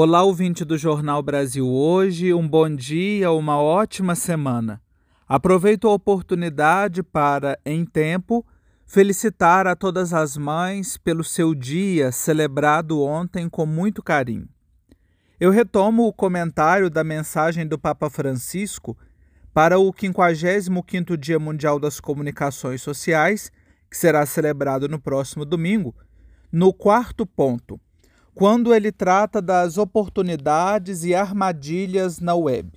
Olá, ouvinte do Jornal Brasil Hoje, um bom dia, uma ótima semana. Aproveito a oportunidade para, em tempo, felicitar a todas as mães pelo seu dia celebrado ontem com muito carinho. Eu retomo o comentário da mensagem do Papa Francisco para o 55º Dia Mundial das Comunicações Sociais, que será celebrado no próximo domingo, no quarto ponto quando ele trata das oportunidades e armadilhas na web.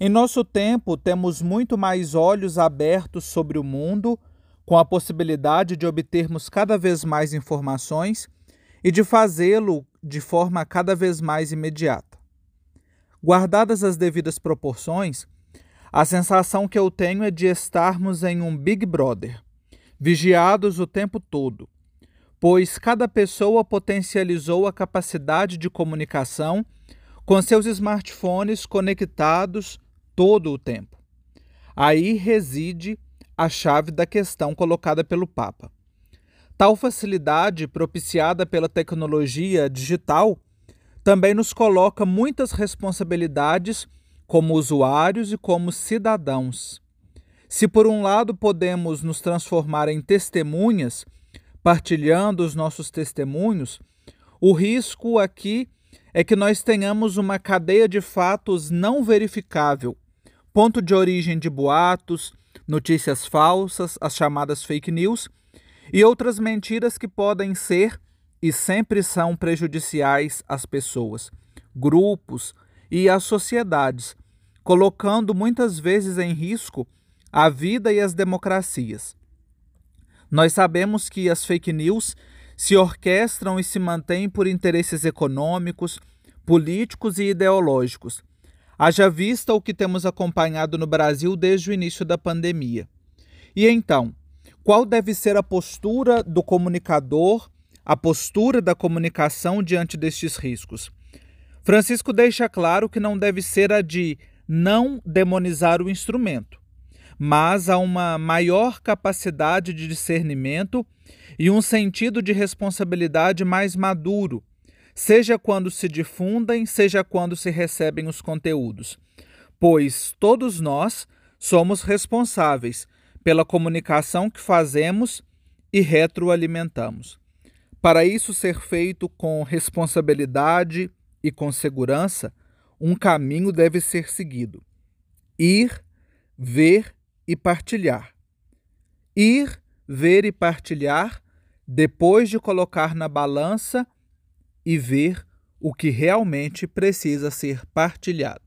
Em nosso tempo, temos muito mais olhos abertos sobre o mundo, com a possibilidade de obtermos cada vez mais informações e de fazê-lo de forma cada vez mais imediata. Guardadas as devidas proporções, a sensação que eu tenho é de estarmos em um Big Brother, vigiados o tempo todo pois cada pessoa potencializou a capacidade de comunicação com seus smartphones conectados todo o tempo. Aí reside a chave da questão colocada pelo Papa. Tal facilidade propiciada pela tecnologia digital também nos coloca muitas responsabilidades como usuários e como cidadãos. Se, por um lado, podemos nos transformar em testemunhas partilhando os nossos testemunhos, o risco aqui é que nós tenhamos uma cadeia de fatos não verificável, ponto de origem de boatos, notícias falsas, as chamadas fake news, e outras mentiras que podem ser e sempre são prejudiciais às pessoas, grupos e às sociedades, colocando muitas vezes em risco a vida e as democracias. Nós sabemos que as fake news se orquestram e se mantêm por interesses econômicos, políticos e ideológicos. Haja vista o que temos acompanhado no Brasil desde o início da pandemia. E então, qual deve ser a postura do comunicador, a postura da comunicação diante destes riscos? Francisco deixa claro que não deve ser a de não demonizar o instrumento, mas há uma maior capacidade de discernimento e um sentido de responsabilidade mais maduro, seja quando se difundem, seja quando se recebem os conteúdos, pois todos nós somos responsáveis pela comunicação que fazemos e retroalimentamos. Para isso ser feito com responsabilidade e com segurança, um caminho deve ser seguido: ir, ver e partilhar. Ir, ver e partilhar, depois de colocar na balança e ver o que realmente precisa ser partilhado.